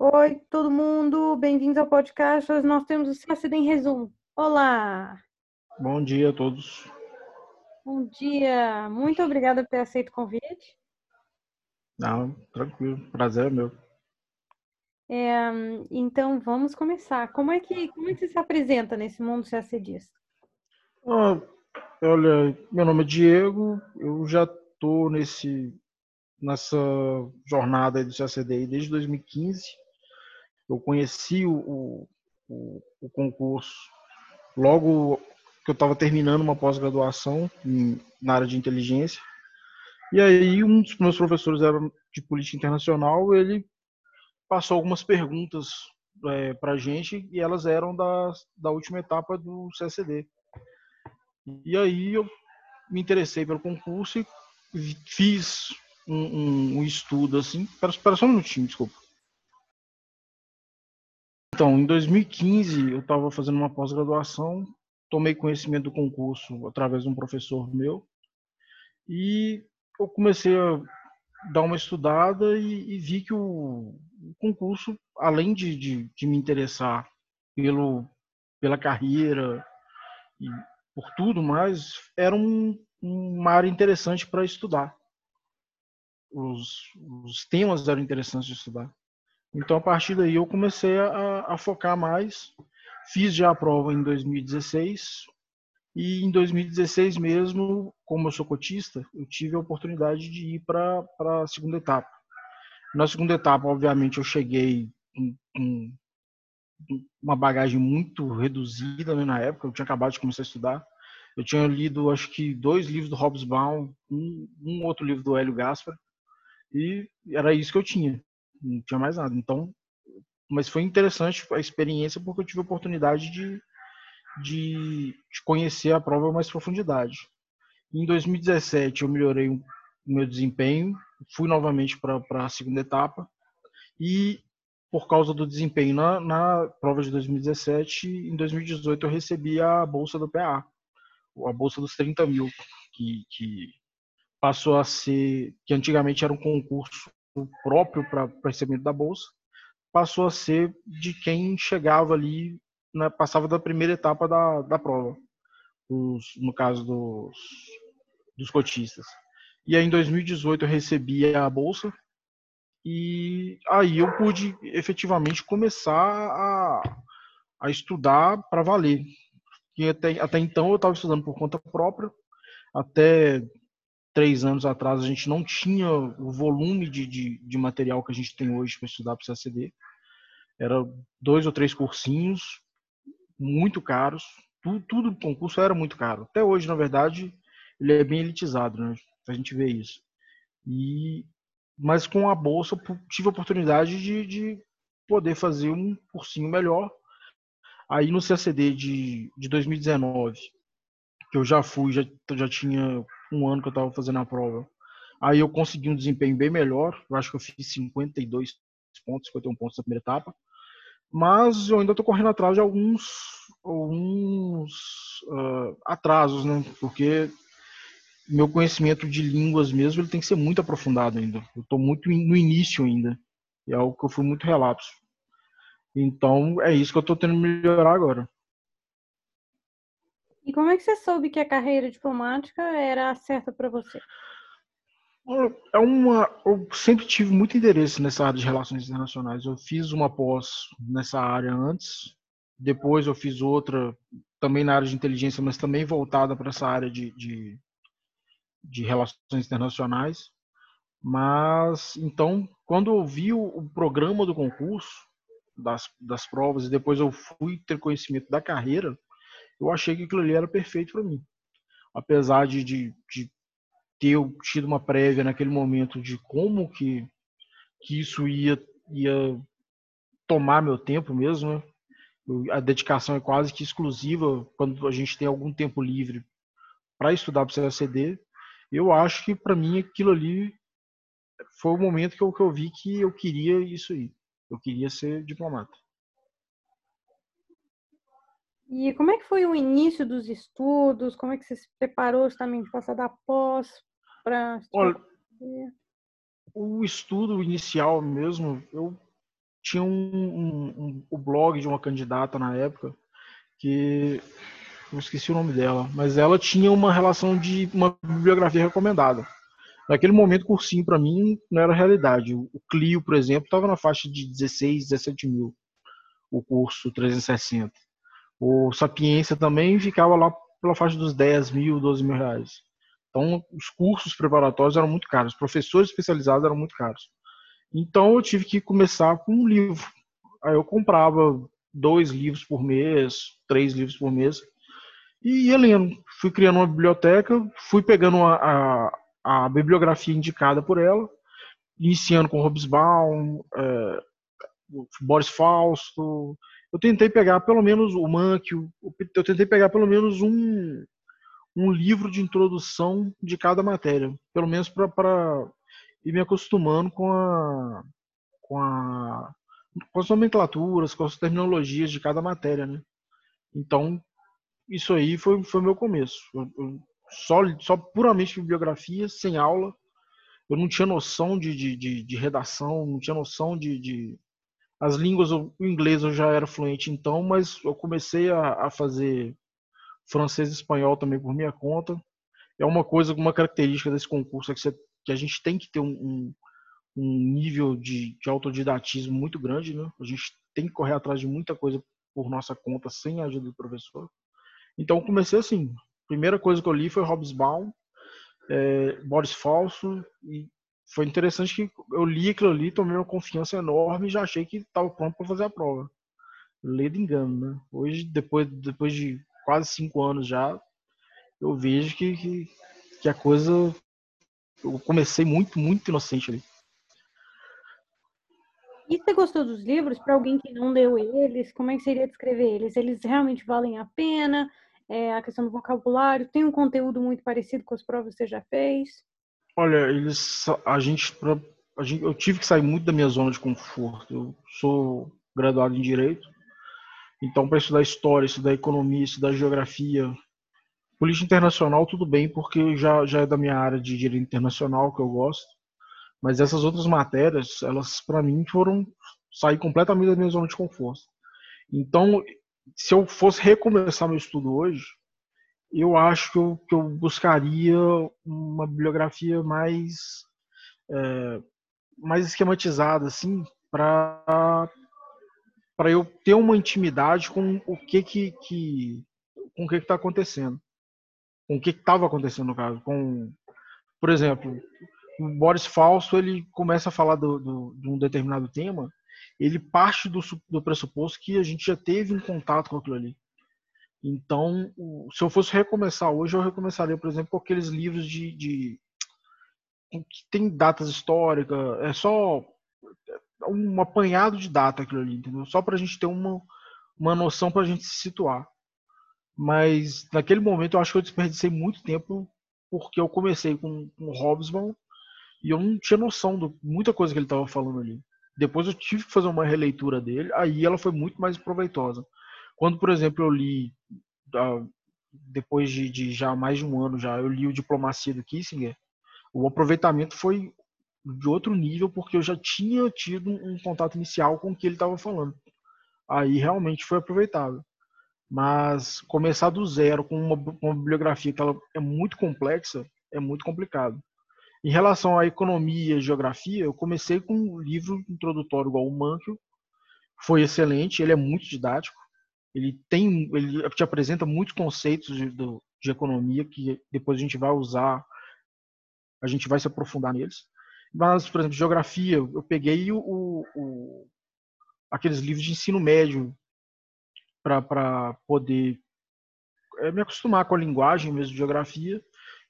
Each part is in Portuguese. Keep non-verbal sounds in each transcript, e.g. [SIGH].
Oi, todo mundo, bem-vindos ao podcast. Hoje nós temos o CACD em resumo. Olá! Bom dia a todos. Bom dia, muito obrigada por ter aceito o convite. Não, tranquilo, prazer é meu. É, então vamos começar. Como é que como é que você se apresenta nesse mundo CACDista? Ah, olha, meu nome é Diego, eu já estou nesse nessa jornada do CACD desde 2015. Eu conheci o, o, o concurso logo que eu estava terminando uma pós-graduação na área de inteligência. E aí um dos meus professores era de política internacional, ele passou algumas perguntas é, para a gente e elas eram da, da última etapa do CSD. E aí eu me interessei pelo concurso e fiz um, um, um estudo assim. Espera, só um minutinho, desculpa. Então, em 2015, eu estava fazendo uma pós-graduação, tomei conhecimento do concurso através de um professor meu e eu comecei a dar uma estudada e, e vi que o, o concurso, além de, de, de, me interessar pelo, pela carreira e por tudo mais, era um, uma área interessante para estudar. Os, os temas eram interessantes de estudar. Então, a partir daí, eu comecei a, a focar mais. Fiz já a prova em 2016. E em 2016 mesmo, como eu sou cotista, eu tive a oportunidade de ir para a segunda etapa. Na segunda etapa, obviamente, eu cheguei com, uma bagagem muito reduzida né, na época. Eu tinha acabado de começar a estudar. Eu tinha lido, acho que, dois livros do Hobsbawm, um, um outro livro do Hélio Gaspar, e era isso que eu tinha não tinha mais nada. Então, mas foi interessante a experiência porque eu tive a oportunidade de, de, de conhecer a prova mais profundidade. Em 2017 eu melhorei o meu desempenho, fui novamente para a segunda etapa e por causa do desempenho na, na prova de 2017, em 2018 eu recebi a bolsa do PA, a bolsa dos 30 mil, que, que passou a ser, que antigamente era um concurso próprio para recebimento da bolsa, passou a ser de quem chegava ali, né, passava da primeira etapa da, da prova, os, no caso dos, dos cotistas. E aí em 2018 eu recebi a bolsa e aí eu pude efetivamente começar a, a estudar para valer. E até, até então eu estava estudando por conta própria, até três anos atrás a gente não tinha o volume de, de, de material que a gente tem hoje para estudar para o CACD. Era dois ou três cursinhos, muito caros. Tudo, tudo do concurso era muito caro. Até hoje, na verdade, ele é bem elitizado, né? A gente vê isso. E, mas com a bolsa tive a oportunidade de, de poder fazer um cursinho melhor. Aí no CACD de, de 2019, que eu já fui, já, já tinha um ano que eu estava fazendo a prova. Aí eu consegui um desempenho bem melhor. Eu acho que eu fiz 52 pontos, 51 pontos na primeira etapa. Mas eu ainda estou correndo atrás de alguns, alguns uh, atrasos, né? Porque meu conhecimento de línguas mesmo ele tem que ser muito aprofundado ainda. Eu estou muito no início ainda. É algo que eu fui muito relapso. Então é isso que eu estou tendo que melhorar agora. E como é que você soube que a carreira diplomática era certa para você? É uma, eu sempre tive muito interesse nessa área de relações internacionais. Eu fiz uma pós nessa área antes, depois eu fiz outra também na área de inteligência, mas também voltada para essa área de, de, de, relações internacionais. Mas então, quando eu vi o, programa do concurso, das, das provas, e depois eu fui ter conhecimento da carreira, eu achei que aquilo ali era perfeito para mim. Apesar de, de, de, ter tido uma prévia naquele momento de como que, que isso ia, ia tomar meu tempo mesmo, né? a dedicação é quase que exclusiva quando a gente tem algum tempo livre para estudar para o CACD. Eu acho que para mim aquilo ali foi o momento que eu, que eu vi que eu queria isso aí. Eu queria ser diplomata. E como é que foi o início dos estudos? Como é que você se preparou também passar da pós para Olha, o estudo inicial mesmo, eu tinha um, um, um, o blog de uma candidata na época que eu esqueci o nome dela, mas ela tinha uma relação de uma bibliografia recomendada. Naquele momento, cursinho para mim não era realidade. O Clio, por exemplo, estava na faixa de 16, 17 mil, o curso 360. O Sapiência também ficava lá pela faixa dos 10 mil, 12 mil reais. Então, os cursos preparatórios eram muito caros, os professores especializados eram muito caros. Então, eu tive que começar com um livro. Aí eu comprava dois livros por mês, três livros por mês, e ia lendo. Fui criando uma biblioteca, fui pegando a, a, a bibliografia indicada por ela, iniciando com Hobsbawm, é, Boris Fausto. Eu tentei pegar pelo menos o Manchio, eu tentei pegar pelo menos um, um livro de introdução de cada matéria, pelo menos para ir me acostumando com a, com a com as nomenclaturas, com as terminologias de cada matéria, né? Então, isso aí foi foi meu começo. Eu, eu, só só puramente bibliografia, sem aula. Eu não tinha noção de, de, de, de redação, não tinha noção de, de as línguas, o inglês eu já era fluente então, mas eu comecei a, a fazer francês e espanhol também por minha conta. É uma coisa, uma característica desse concurso é que, você, que a gente tem que ter um, um, um nível de, de, autodidatismo muito grande, né? A gente tem que correr atrás de muita coisa por nossa conta, sem a ajuda do professor. Então, comecei assim. Primeira coisa que eu li foi Hobsbawm, é, Boris Falso, e foi interessante que eu li aquilo ali, tomei uma confiança enorme e já achei que estava pronto para fazer a prova. Ledo engano, né? Hoje, depois, depois de quase cinco anos já, eu vejo que, que, que a coisa. Eu comecei muito, muito inocente ali. E você gostou dos livros? Para alguém que não leu eles, como é que seria descrever eles? Eles realmente valem a pena? É, a questão do vocabulário? Tem um conteúdo muito parecido com as provas que você já fez? Olha, eles, a gente, a gente, eu tive que sair muito da minha zona de conforto. Eu sou graduado em direito então, para estudar história, estudar economia, estudar geografia, política internacional, tudo bem, porque já, já é da minha área de direito internacional que eu gosto. Mas essas outras matérias, elas para mim foram sair completamente da minha zona de conforto. Então, se eu fosse recomeçar meu estudo hoje, eu acho que eu, que eu buscaria uma bibliografia mais é, mais esquematizada, assim, para para eu ter uma intimidade com o que que, que com o que está acontecendo, com o que estava acontecendo no caso, com, por exemplo, o Boris Falso ele começa a falar do, do, de um determinado tema, ele parte do, do pressuposto que a gente já teve um contato com aquilo ali. Então, se eu fosse recomeçar hoje, eu recomeçaria, por exemplo, com aqueles livros de, de que tem datas históricas, é só um apanhado de data aquilo ali, entendeu? Só para a gente ter uma, uma noção para a gente se situar. Mas naquele momento eu acho que eu desperdicei muito tempo porque eu comecei com, com o Hobsbawm e eu não tinha noção de muita coisa que ele estava falando ali. Depois eu tive que fazer uma releitura dele, aí ela foi muito mais proveitosa. Quando, por exemplo, eu li, depois de, de já mais de um ano já, eu li o Diplomacia do Kissinger, o aproveitamento foi de outro nível, porque eu já tinha tido um contato inicial com o que ele estava falando. Aí realmente foi aproveitável. Mas começar do zero com uma, uma bibliografia que ela é muito complexa é muito complicado. Em relação à economia e geografia, eu comecei com um livro introdutório igual o Manchio, foi excelente, ele é muito didático, ele tem, ele te apresenta muitos conceitos de, de economia que depois a gente vai usar, a gente vai se aprofundar neles. Mas, por exemplo, geografia, eu peguei o, o aqueles livros de ensino médio para poder é, me acostumar com a linguagem mesmo de geografia.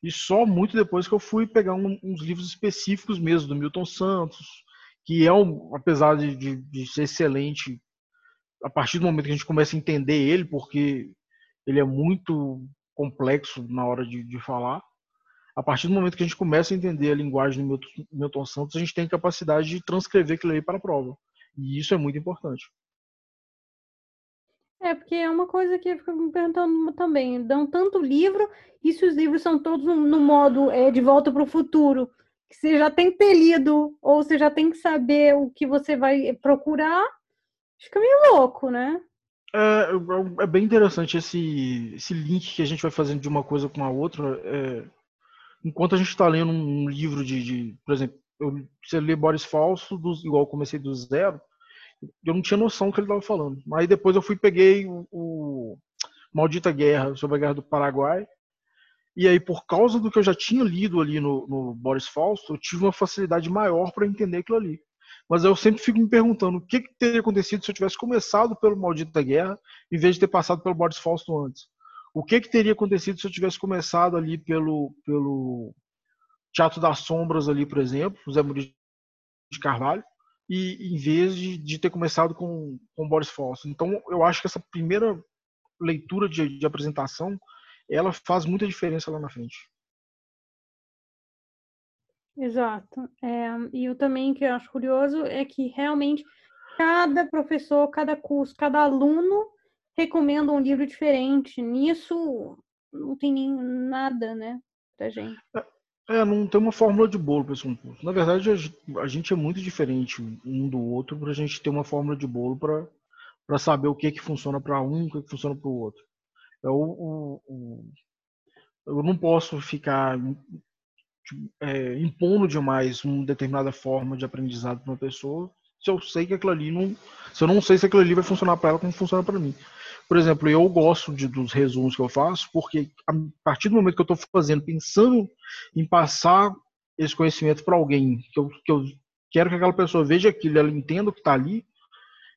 E só muito depois que eu fui pegar um, uns livros específicos mesmo, do Milton Santos, que é, um, apesar de, de, de, ser excelente, a partir do momento que a gente começa a entender ele, porque ele é muito complexo na hora de, de falar, a partir do momento que a gente começa a entender a linguagem do Milton Santos, a gente tem capacidade de transcrever aquilo aí para a prova. E isso é muito importante. É, porque é uma coisa que eu fico me perguntando também. Dão tanto livro, e se os livros são todos no modo é, de volta para o futuro? que você já tem que ter lido, ou você já tem que saber o que você vai procurar, fica meio louco, né? É, é, é bem interessante esse, esse link que a gente vai fazendo de uma coisa com a outra. É, enquanto a gente está lendo um livro de, de, por exemplo, eu, você lê Boris Falso, igual eu comecei do zero, eu não tinha noção do que ele estava falando. Aí depois eu fui peguei o, o, Maldita Guerra, sobre a Guerra do Paraguai, e aí por causa do que eu já tinha lido ali no, no Boris Falso, eu tive uma facilidade maior para entender aquilo ali. Mas eu sempre fico me perguntando o que, que, teria acontecido se eu tivesse começado pelo Maldita Guerra, em vez de ter passado pelo Boris Fausto antes. O que, que teria acontecido se eu tivesse começado ali pelo, pelo Teatro das Sombras ali, por exemplo, José Murilo de Carvalho, e em vez de, de ter começado com, com Boris Fausto. Então, eu acho que essa primeira leitura de, de apresentação, ela faz muita diferença lá na frente. Exato. É, e eu também que eu acho curioso é que realmente cada professor, cada curso, cada aluno recomenda um livro diferente. Nisso não tem nem nada, né, pra gente. É, é, não tem uma fórmula de bolo para esse concurso. Na verdade, a gente é muito diferente um do outro para a gente ter uma fórmula de bolo para saber o que que funciona para um, o que, que funciona para o outro. É o, o, o, eu não posso ficar é, impondo demais uma determinada forma de aprendizado para uma pessoa se eu sei que aquilo ali não. Se eu não sei se aquilo ali vai funcionar para ela como funciona para mim. Por exemplo, eu gosto de, dos resumos que eu faço, porque a partir do momento que eu estou fazendo, pensando em passar esse conhecimento para alguém, que eu, que eu quero que aquela pessoa veja aquilo, ela entenda o que está ali,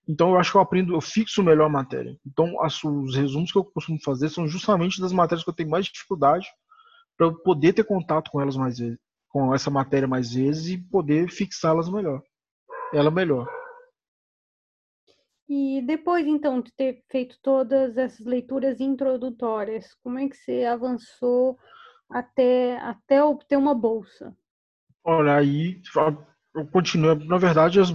então eu acho que eu aprendo, eu fixo melhor a matéria. Então as, os resumos que eu costumo fazer são justamente das matérias que eu tenho mais dificuldade para eu poder ter contato com elas mais vezes, com essa matéria mais vezes e poder fixá-las melhor. Ela melhor. E depois, então, de ter feito todas essas leituras introdutórias, como é que você avançou até, até obter uma bolsa? Olha, aí eu continuo. Na verdade, eu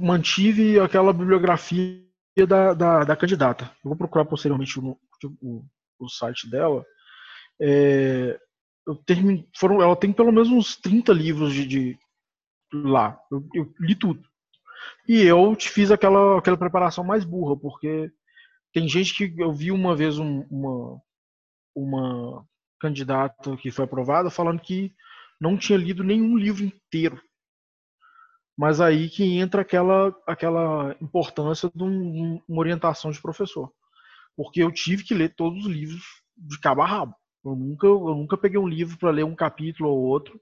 mantive aquela bibliografia da, da, da candidata. Eu vou procurar posteriormente o, o, o site dela. É, eu foram, ela tem pelo menos uns 30 livros de, de lá. Eu, eu, li tudo. E eu te fiz aquela, aquela preparação mais burra, porque tem gente que eu vi uma vez um, uma, uma candidata que foi aprovada falando que não tinha lido nenhum livro inteiro. Mas aí que entra aquela, aquela importância de um, uma orientação de professor. Porque eu tive que ler todos os livros de cabo a rabo. Eu nunca, eu nunca peguei um livro para ler um capítulo ou outro,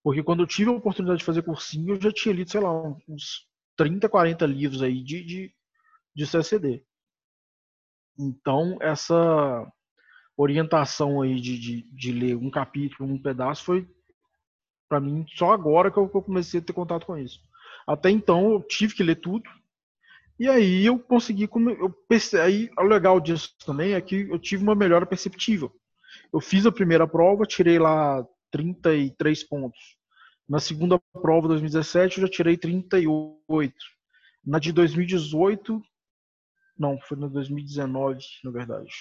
porque quando eu tive a oportunidade de fazer cursinho, eu já tinha lido, sei lá, uns 30, 40 livros aí de, de, de CSD. Então, essa orientação aí de, de, de ler um capítulo, um pedaço, foi para mim só agora que eu, que eu comecei a ter contato com isso. Até então, eu tive que ler tudo, e aí eu consegui, eu perce... aí o legal disso também é que eu tive uma melhora perceptível. Eu fiz a primeira prova, tirei lá 33 pontos. Na segunda prova, 2017, eu já tirei 38. Na de 2018, não, foi na 2019, na verdade.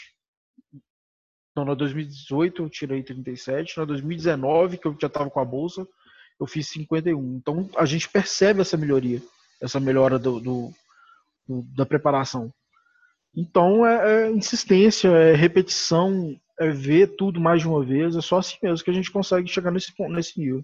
Então, na 2018 eu tirei 37, na 2019, que eu já estava com a bolsa, eu fiz 51. Então, a gente percebe essa melhoria, essa melhora do, do, do da preparação. Então, é, é, insistência, é repetição, é ver tudo mais de uma vez, é só assim mesmo que a gente consegue chegar nesse, nesse nível.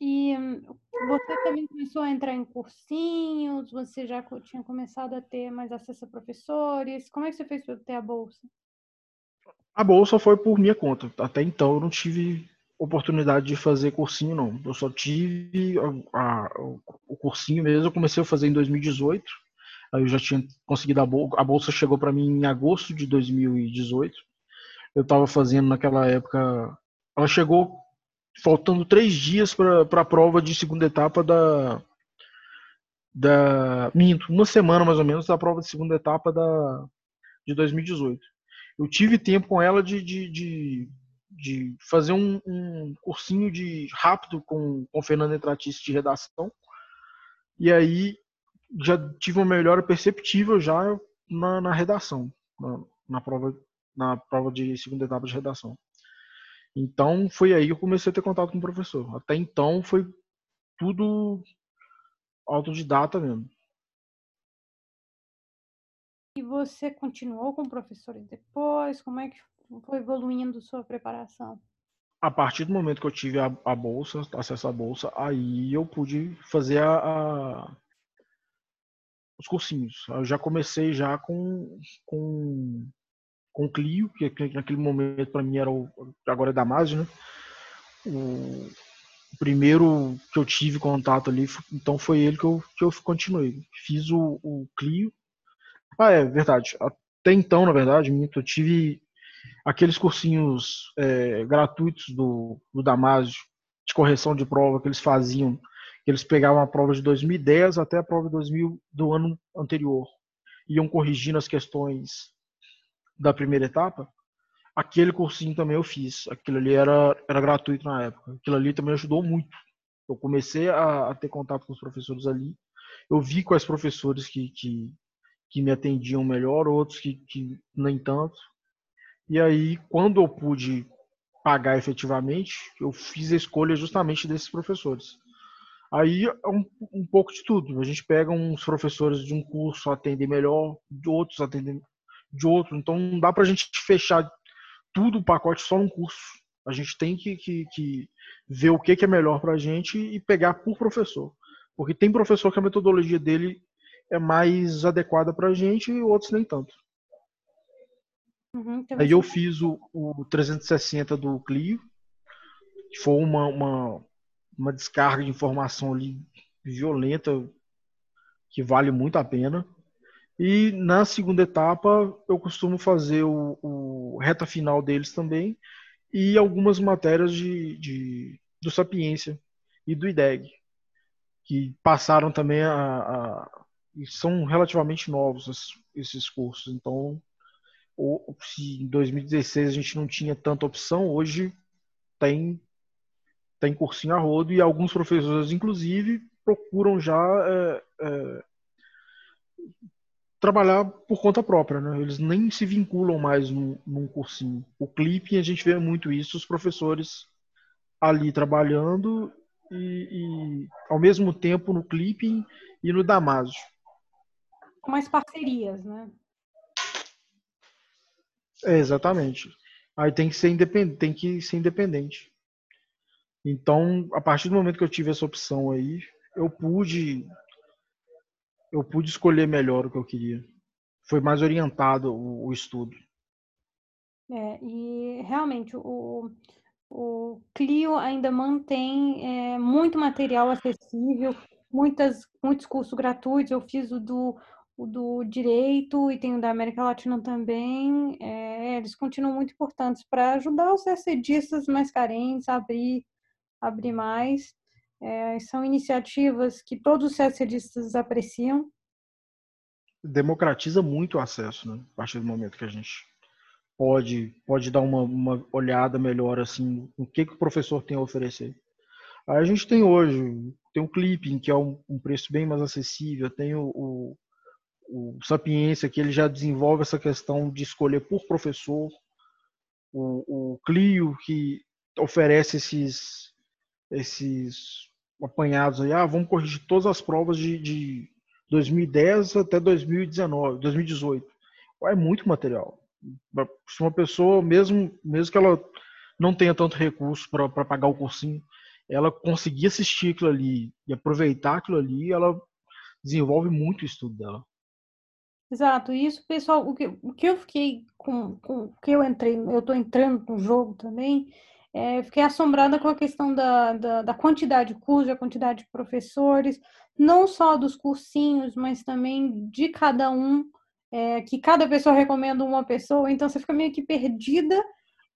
E hum, você também começou a entrar em cursinhos, você já tinha começado a ter mais acesso a professores. Como é que você fez para ter a bolsa? A bolsa foi por minha conta. Até então eu não tive oportunidade de fazer cursinho, não. Eu só tive a, a, o cursinho mesmo. Eu comecei a fazer em 2018. Aí eu já tinha conseguido a bolsa. A bolsa chegou para mim em agosto de 2018. Eu estava fazendo naquela época. Ela chegou faltando três dias para a prova de segunda etapa da, da. Minto, uma semana mais ou menos da prova de segunda etapa da, de 2018. Eu tive tempo com ela de, de, de, de fazer um, um, cursinho de rápido com, com Fernando Entratice de redação. E aí já tive uma melhora perceptível já na, na redação, na, na prova na prova de segunda etapa de redação. Então foi aí que eu comecei a ter contato com o professor. Até então foi tudo autodidata mesmo. E você continuou com professores depois? Como é que foi evoluindo sua preparação? A partir do momento que eu tive a, a bolsa, acesso à bolsa, aí eu pude fazer a, a, os cursinhos. Eu já comecei já com com com Clio, que naquele momento para mim era o agora é Damásio, né? O, o primeiro que eu tive contato ali, então foi ele que eu, que eu continuei. Fiz o, o Clio. Ah, é verdade. Até então, na verdade, eu tive aqueles cursinhos é, gratuitos do, do Damásio de correção de prova que eles faziam, que eles pegavam a prova de 2010 até a prova de 2000 do ano anterior, iam corrigindo as questões da primeira etapa. Aquele cursinho também eu fiz. Aquilo ali era, era gratuito na época. Aquilo ali também ajudou muito. Eu comecei a, a ter contato com os professores ali. Eu vi quais professores que, que, que me atendiam melhor, outros que, que nem tanto. E aí, quando eu pude pagar efetivamente, eu fiz a escolha justamente desses professores. Aí é um, um pouco de tudo. A gente pega uns professores de um curso atendem melhor, de outros atendem de outro. Então não dá para a gente fechar tudo o pacote só num curso. A gente tem que, que, que ver o que, que é melhor para a gente e pegar por professor. Porque tem professor que a metodologia dele é mais adequada para a gente e outros nem tanto. Uhum, Aí eu fiz o, o 360 do Clio, que foi uma, uma, uma descarga de informação ali violenta, que vale muito a pena. E na segunda etapa, eu costumo fazer o, o reta final deles também e algumas matérias de, de do Sapiência e do IDEG, que passaram também a, a e são relativamente novos esses, esses cursos. Então, em 2016 a gente não tinha tanta opção, hoje tem tem cursinho a rodo e alguns professores, inclusive, procuram já é, é, trabalhar por conta própria, né? Eles nem se vinculam mais num, num cursinho. O clipe, a gente vê muito isso, os professores ali trabalhando e, e ao mesmo tempo no clipping e no Damásio. Mais parcerias, né? É, exatamente. Aí tem que ser independente, tem que ser independente. Então, a partir do momento que eu tive essa opção aí, eu pude eu pude escolher melhor o que eu queria. Foi mais orientado o, o estudo. É, e realmente o, o Clio ainda mantém é, muito material acessível, muitas, muitos cursos gratuitos. Eu fiz o do, o do Direito e tem o da América Latina também. É, eles continuam muito importantes para ajudar os CCDistas mais carentes a abrir, abrir mais. É, são iniciativas que todos os CSDistas apreciam. Democratiza muito o acesso, né? A partir do momento que a gente pode, pode dar uma, uma olhada melhor assim, o que, que o professor tem a oferecer. Aí a gente tem hoje, tem o Clipping, que é um, um preço bem mais acessível, tem o, o, o Sapiência, que ele já desenvolve essa questão de escolher por professor, o, o Clio, que oferece esses, esses apanhados aí, ah, vamos corrigir todas as provas de, de 2010 até 2019, 2018. É muito material. Se uma pessoa, mesmo, mesmo que ela não tenha tanto recurso para pagar o cursinho, ela conseguir assistir aquilo ali e aproveitar aquilo ali, ela desenvolve muito o estudo dela. Exato, isso, pessoal, o que, o que eu fiquei com, com o que eu entrei, eu estou entrando no jogo também, é, fiquei assombrada com a questão da, da, da, quantidade de cursos, a quantidade de professores, não só dos cursinhos, mas também de cada um, é, que cada pessoa recomenda uma pessoa, então você fica meio que perdida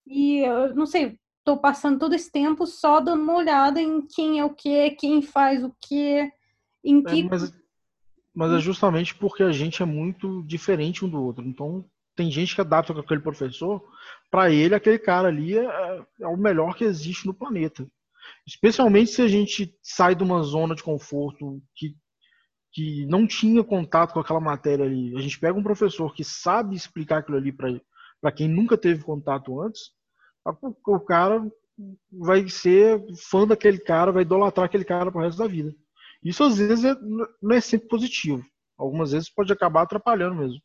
e eu não sei, estou passando todo esse tempo só dando uma olhada em quem é o que, quem faz o que, em é, que. É, mas, mas é justamente porque a gente é muito diferente um do outro, então tem gente que adapta com aquele professor, para ele aquele cara ali é, é, o melhor que existe no planeta. Especialmente se a gente sai de uma zona de conforto que, que não tinha contato com aquela matéria ali. A gente pega um professor que sabe explicar aquilo ali para para quem nunca teve contato antes, o cara vai ser fã daquele cara, vai idolatrar aquele cara pro resto da vida. Isso às vezes é, não é sempre positivo. Algumas vezes pode acabar atrapalhando mesmo.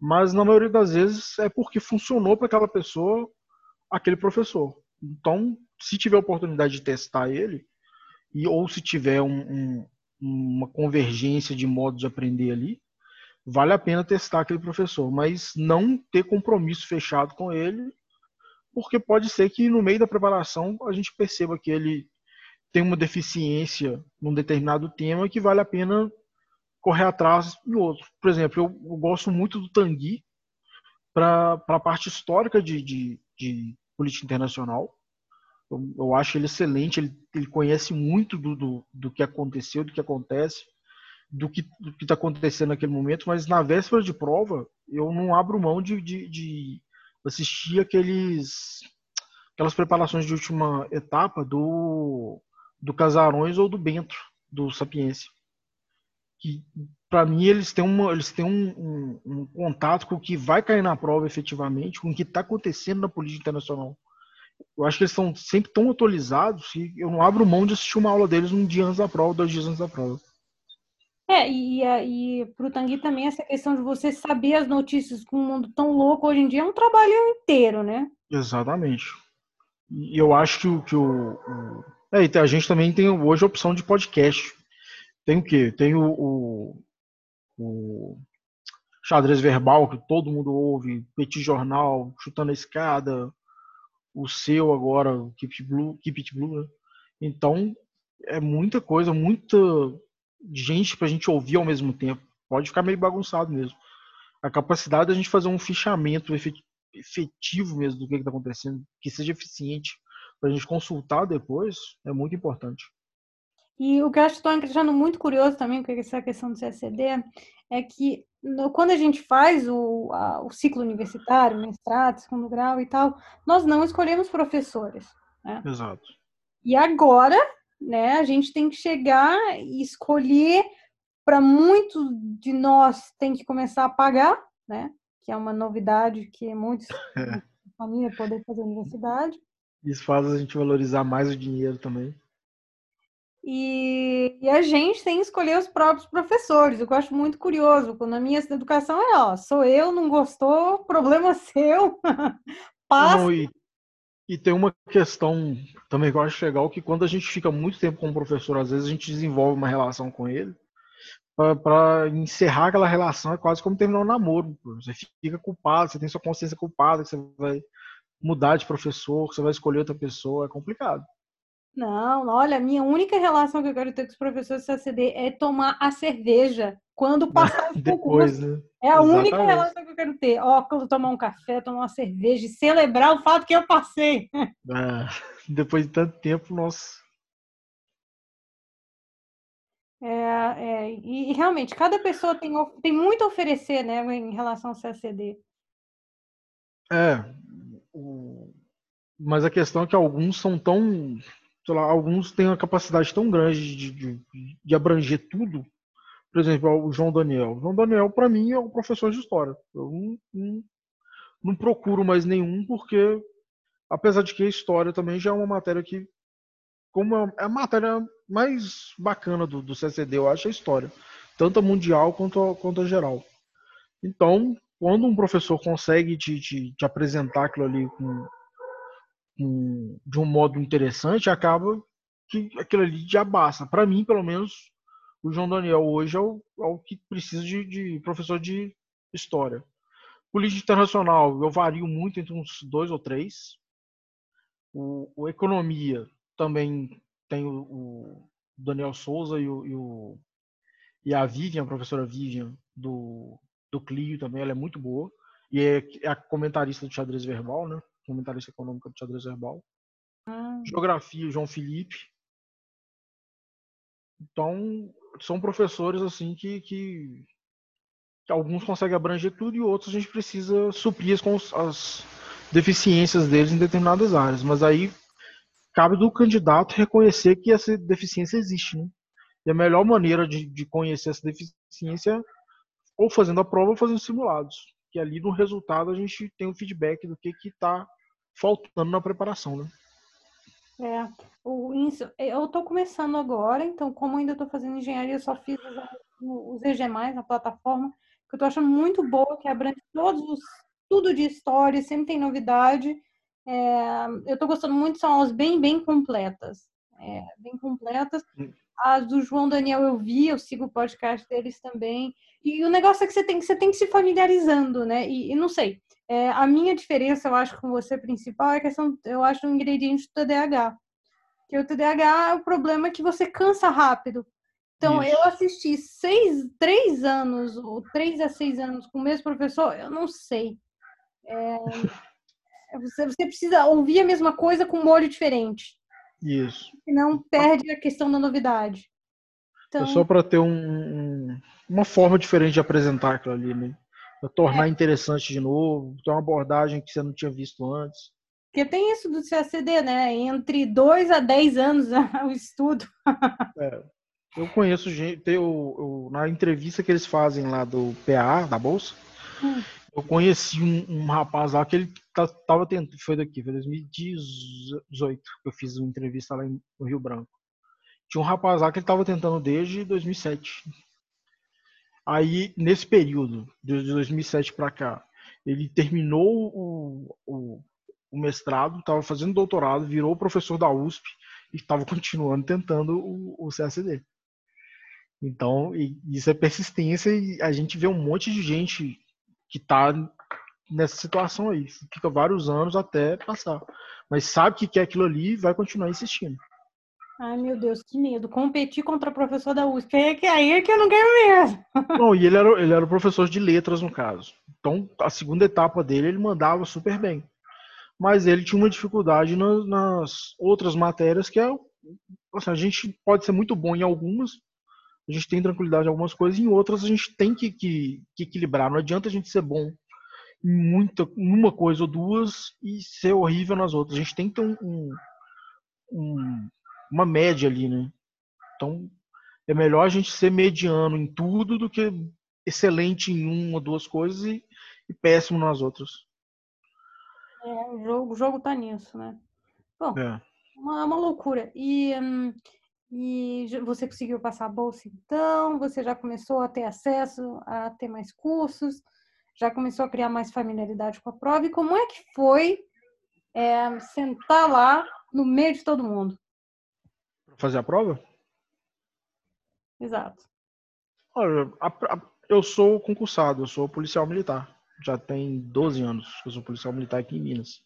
Mas na maioria das vezes é porque funcionou para aquela pessoa aquele professor. Então, se tiver oportunidade de testar ele, e ou se tiver um, um, uma convergência de modo de aprender ali, vale a pena testar aquele professor, mas não ter compromisso fechado com ele, porque pode ser que no meio da preparação a gente perceba que ele tem uma deficiência num determinado tema que vale a pena correr atrás em outro. Por exemplo, eu, eu gosto muito do Tanguy para a parte histórica de, de, de política internacional. Eu, eu, acho ele excelente, ele, ele conhece muito do, do, do que aconteceu, do que acontece, do que está acontecendo naquele momento, mas na véspera de prova, eu não abro mão de, de, de assistir aqueles, aquelas preparações de última etapa do, do Casarões ou do Bento, do Sapiência. Que, para mim, eles têm, uma, eles têm um, um, um contato com o que vai cair na prova efetivamente, com o que está acontecendo na política internacional eu acho que eles estão sempre tão atualizados que eu não abro mão de assistir uma aula deles um dia antes da prova, dois dias antes da prova. É, e, e para o Tanguy também essa questão de você saber as notícias com um mundo tão louco hoje em dia é um trabalho inteiro, né? Exatamente. E eu acho que, que o, o... É, a gente também tem hoje a opção de podcast. Tem o quê? Tem o, o, o xadrez verbal que todo mundo ouve, Petit Jornal, Chutando a Escada, o seu agora, o Keep It Blue, Keep It Blue né? Então, é muita coisa, muita gente pra gente ouvir ao mesmo tempo. Pode ficar meio bagunçado mesmo. A capacidade da gente fazer um fichamento efetivo mesmo do que está acontecendo, que seja eficiente para a gente consultar depois, é muito importante. E o que eu acho que estou achando muito curioso também com essa questão do CSCD é que no, quando a gente faz o, a, o ciclo universitário, mestrado, segundo grau e tal, nós não escolhemos professores. Né? Exato. E agora, né, a gente tem que chegar e escolher, para muitos de nós tem que começar a pagar, né? Que é uma novidade que muitos [LAUGHS] é. família poder fazer universidade. Isso faz a gente valorizar mais o dinheiro também. E, e, a gente tem que escolher os próprios professores, o que eu acho muito curioso. Na minha educação é, ó, sou eu, não gostou, problema [LAUGHS] seu. [LAUGHS] Passa. Não, e, e, tem uma questão também que eu acho legal, que quando a gente fica muito tempo com o professor, às vezes a gente desenvolve uma relação com ele, para encerrar aquela relação é quase como terminar um namoro. Você fica culpado, você tem sua consciência culpada, que você vai mudar de professor, que você vai escolher outra pessoa, é complicado. Não, olha, a minha única relação que eu quero ter com os professores do CACD é tomar a cerveja quando [LAUGHS] passar o Depois, né? É a Exatamente. única relação que eu quero ter. Ó, quando tomar um café, tomar uma cerveja e celebrar o fato que eu passei. Ah, [LAUGHS] depois de tanto tempo, nossa. É, é, e, e, realmente, cada pessoa tem, tem muito a oferecer né, em relação ao CACD. É, mas a questão é que alguns são tão lá, alguns têm uma capacidade tão grande de, de, de, abranger tudo. Por exemplo, o João Daniel. O João Daniel, para mim, é um professor de história. Eu não, não, não, procuro mais nenhum, porque, apesar de que a história também já é uma matéria que, como é a matéria mais bacana do, do CCD, eu acho, é a história. Tanto a mundial quanto a, quanto a geral. Então, quando um professor consegue te, te, te apresentar aquilo ali com, um, de um modo interessante, acaba que aquilo ali já basta. Para mim, pelo menos, o João Daniel hoje é o, é o que precisa de, de, professor de história. Política internacional, eu vario muito entre uns dois ou três. O, o economia também tem o, o Daniel Souza e, e, e a Vivian, a professora Vivian do, do Clio também, ela é muito boa. E é, é a comentarista do xadrez verbal, né? comentarista econômica do xadrez verbal. Ah. Geografia, João Felipe. Então, são professores assim que, que, que, alguns conseguem abranger tudo e outros a gente precisa suprir com as deficiências deles em determinadas áreas. Mas aí cabe do candidato reconhecer que essa deficiência existe. Né? E a melhor maneira de, de conhecer essa deficiência ou fazendo a prova ou fazendo simulados. que ali no resultado a gente tem um feedback do que que está faltando na preparação, né? É, o, eu estou começando agora, então como ainda estou fazendo engenharia, eu só fiz os, os EG+, na plataforma, que eu estou achando muito boa, que abrange todos os, tudo de história, sempre tem novidade. É, eu estou gostando muito, são aulas bem, bem completas. É, bem completas. Hum. As do João Daniel eu vi, eu sigo o podcast deles também. E o negócio é que você tem, você tem que se familiarizando, né? E, e não sei, é, a minha diferença, eu acho, com você principal é a questão, eu acho, do ingrediente do TDAH. Que o TDAH, o problema é que você cansa rápido. Então, Isso. eu assisti seis, três anos, ou três a seis anos com o mesmo professor, eu não sei. É, [LAUGHS] você, você precisa ouvir a mesma coisa com um molho diferente. Isso. Senão perde a questão da novidade. Então... É só para ter um, uma forma diferente de apresentar aquilo ali, né? Pra tornar é. interessante de novo, ter uma abordagem que você não tinha visto antes. Porque tem isso do CACD, né? Entre 2 a 10 anos [LAUGHS] o estudo. É. Eu conheço gente, eu, eu, na entrevista que eles fazem lá do PA, da Bolsa, hum. eu conheci um, um, rapaz lá que ele tava tentando, foi daqui, foi 2018 que eu fiz uma entrevista lá em, no Rio Branco. Tinha um rapaz lá que ele tava tentando desde 2007. Aí, nesse período, de 2007 para cá, ele terminou o, o, o mestrado, estava fazendo doutorado, virou professor da USP e estava continuando tentando o, o CACD. Então, isso é persistência e a gente vê um monte de gente que está nessa situação aí. Fica vários anos até passar. Mas sabe que quer aquilo ali e vai continuar insistindo. Ai, meu Deus, que medo. Competir contra o professor da USP. É que, aí é que eu não quero mesmo. [LAUGHS] Não, e ele era, ele era o professor de letras, no caso. Então, a segunda etapa dele, ele mandava super bem. Mas ele tinha uma dificuldade nas, nas outras matérias, que é. Assim, a gente pode ser muito bom em algumas, a gente tem tranquilidade em algumas coisas, em outras a gente tem que, que, que equilibrar. Não adianta a gente ser bom em muita, uma coisa ou duas e ser horrível nas outras. A gente tem que ter um, um, um uma média ali, né? Então, é melhor a gente ser mediano em tudo do que excelente em uma ou duas coisas e, e péssimo nas outras. É, o jogo, o jogo tá nisso, né? Bom, é. uma, uma loucura. E, hum, e você conseguiu passar a bolsa então? Você já começou a ter acesso a ter mais cursos? Já começou a criar mais familiaridade com a prova? E como é que foi é, sentar lá no meio de todo mundo? Fazer a prova? Exato. Olha, a, a, eu sou concursado, eu sou policial militar. Já tem 12 anos que eu sou policial militar aqui em Minas.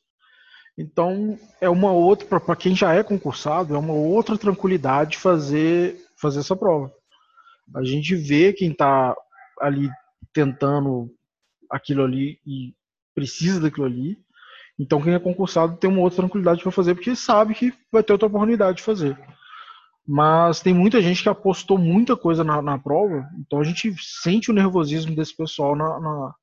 Então, é uma outra, para quem já é concursado, é uma outra tranquilidade fazer, fazer essa prova. A gente vê quem está ali tentando aquilo ali e precisa daquilo ali. Então, quem é concursado tem uma outra tranquilidade para fazer, porque sabe que vai ter outra oportunidade de fazer. Mas tem muita gente que apostou muita coisa na, na prova, então a gente sente o nervosismo desse pessoal na, na,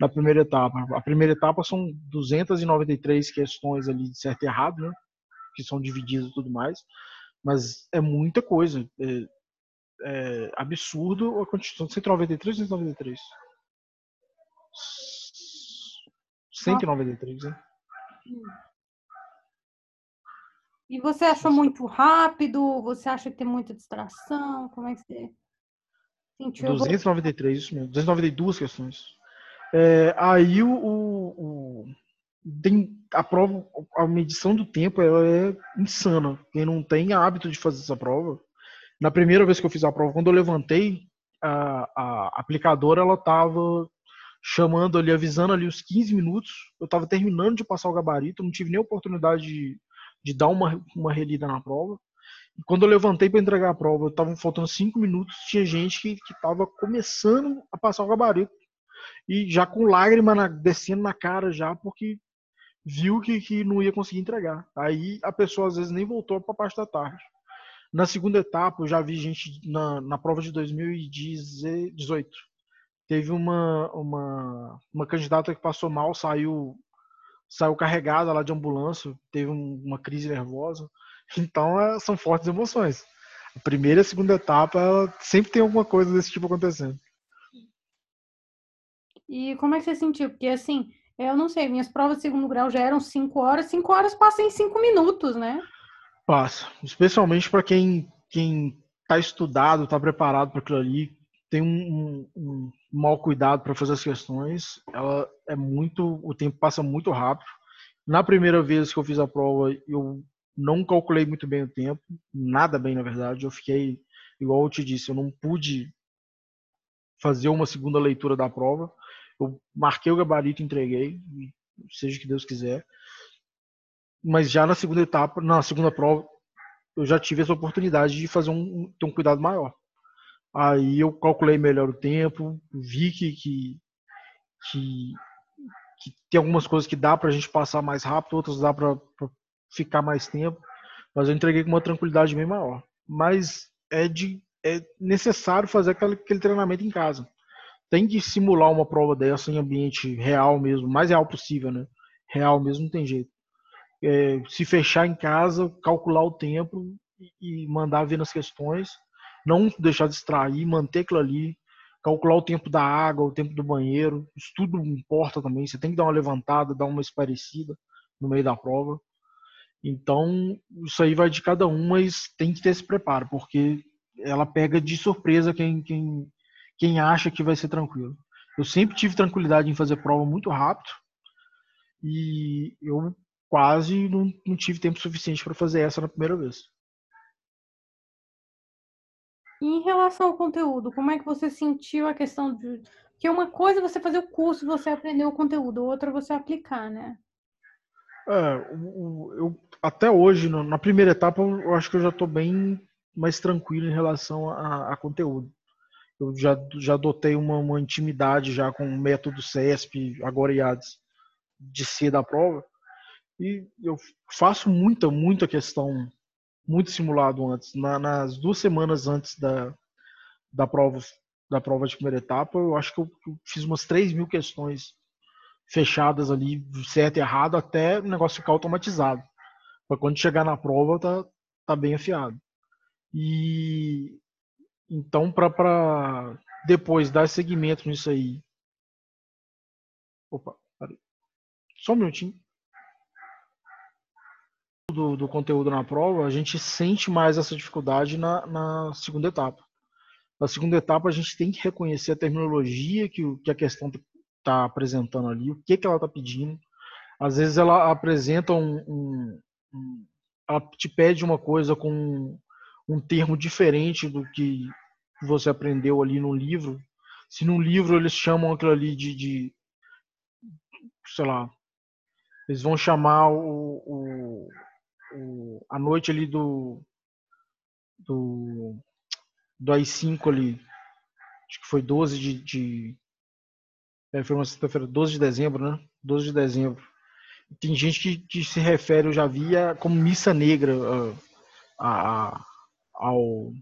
na, primeira etapa. A primeira etapa são 293 questões ali de certo e errado, né? Que são divididas e tudo mais. Mas é muita coisa. É, é absurdo a quantidade. 193 ou 193? 193, né? E você achou muito rápido? Você acha que tem muita distração? Como é que você sentiu? 293, isso mesmo. 292 questões. É, aí o, o, a prova, a medição do tempo ela é insana. Quem não tem hábito de fazer essa prova, na primeira vez que eu fiz a prova, quando eu levantei, a, a aplicadora ela estava chamando ali, avisando ali os 15 minutos. Eu estava terminando de passar o gabarito, não tive nem oportunidade de de dar uma, uma relida na prova. E quando eu levantei para entregar a prova, estavam faltando cinco minutos, tinha gente que estava começando a passar o gabarito e já com lágrima na, descendo na cara já, porque viu que, que não ia conseguir entregar. Aí a pessoa às vezes nem voltou para a parte da tarde. Na segunda etapa, eu já vi gente na, na prova de 2018. Teve uma, uma, uma candidata que passou mal, saiu saiu carregada lá de ambulância, teve uma crise nervosa. Então é, são fortes emoções. A primeira e a segunda etapa sempre tem alguma coisa desse tipo acontecendo. E como é que você sentiu? Porque assim, eu não sei, minhas provas de segundo grau já eram cinco horas, cinco horas passa em cinco minutos, né? Passa. Especialmente para quem, quem tá estudado, tá preparado para aquilo ali, tem um, um, um mau cuidado para fazer as questões. Ela é muito. O tempo passa muito rápido. Na primeira vez que eu fiz a prova, eu não calculei muito bem o tempo, nada bem, na verdade. Eu fiquei, igual eu te disse, eu não pude fazer uma segunda leitura da prova. Eu marquei o gabarito entreguei, seja o que Deus quiser. Mas já na segunda etapa, na segunda prova, eu já tive essa oportunidade de fazer um, ter um cuidado maior. Aí eu calculei melhor o tempo, vi que, que, que, que tem algumas coisas que dá para a gente passar mais rápido, outras dá para ficar mais tempo, mas eu entreguei com uma tranquilidade bem maior. Mas é, de, é necessário fazer aquele, aquele treinamento em casa. Tem que simular uma prova dessa em ambiente real mesmo, mais real possível, né? Real mesmo não tem jeito. É, se fechar em casa, calcular o tempo e mandar ver nas questões, não deixar distrair, manter aquilo ali, calcular o tempo da água, o tempo do banheiro, isso tudo importa também. Você tem que dar uma levantada, dar uma esparecida no meio da prova. Então, isso aí vai de cada um, mas tem que ter esse preparo, porque ela pega de surpresa quem, quem, quem acha que vai ser tranquilo. Eu sempre tive tranquilidade em fazer prova muito rápido e eu quase não, não tive tempo suficiente para fazer essa na primeira vez. E em relação ao conteúdo, como é que você sentiu a questão de. Que uma coisa é você fazer o curso, você aprender o conteúdo, outra é você aplicar, né? É, eu, até hoje, na primeira etapa, eu acho que eu já estou bem mais tranquilo em relação a, a, conteúdo. Eu já, já adotei uma, uma intimidade já com o método CESP, agora IADES, de ser da prova. E eu faço muita, muita questão, muito simulado antes. Na, nas duas semanas antes da, da, prova, da prova de primeira etapa, eu acho que eu, fiz umas 3 mil questões fechadas ali, certo e errado, até o negócio ficar automatizado. Para quando chegar na prova, tá, tá bem afiado. E então, para depois dar seguimento nisso aí. Opa, peraí. Só um minutinho. Do, do conteúdo na prova, a gente sente mais essa dificuldade na, na segunda etapa. Na segunda etapa, a gente tem que reconhecer a terminologia que, que a questão está apresentando ali, o que, que ela está pedindo. Às vezes ela apresenta um, um, um, ela te pede uma coisa com um termo diferente do que você aprendeu ali no livro. Se no livro eles chamam aquilo ali de, de sei lá, eles vão chamar o, o, o, a noite ali do do do AI-5 ali, acho que foi 12 de, de é, foi uma sexta-feira, 12 de dezembro, né? 12 de dezembro. Tem gente que, que se refere, eu já via, como missa negra a, a, ao,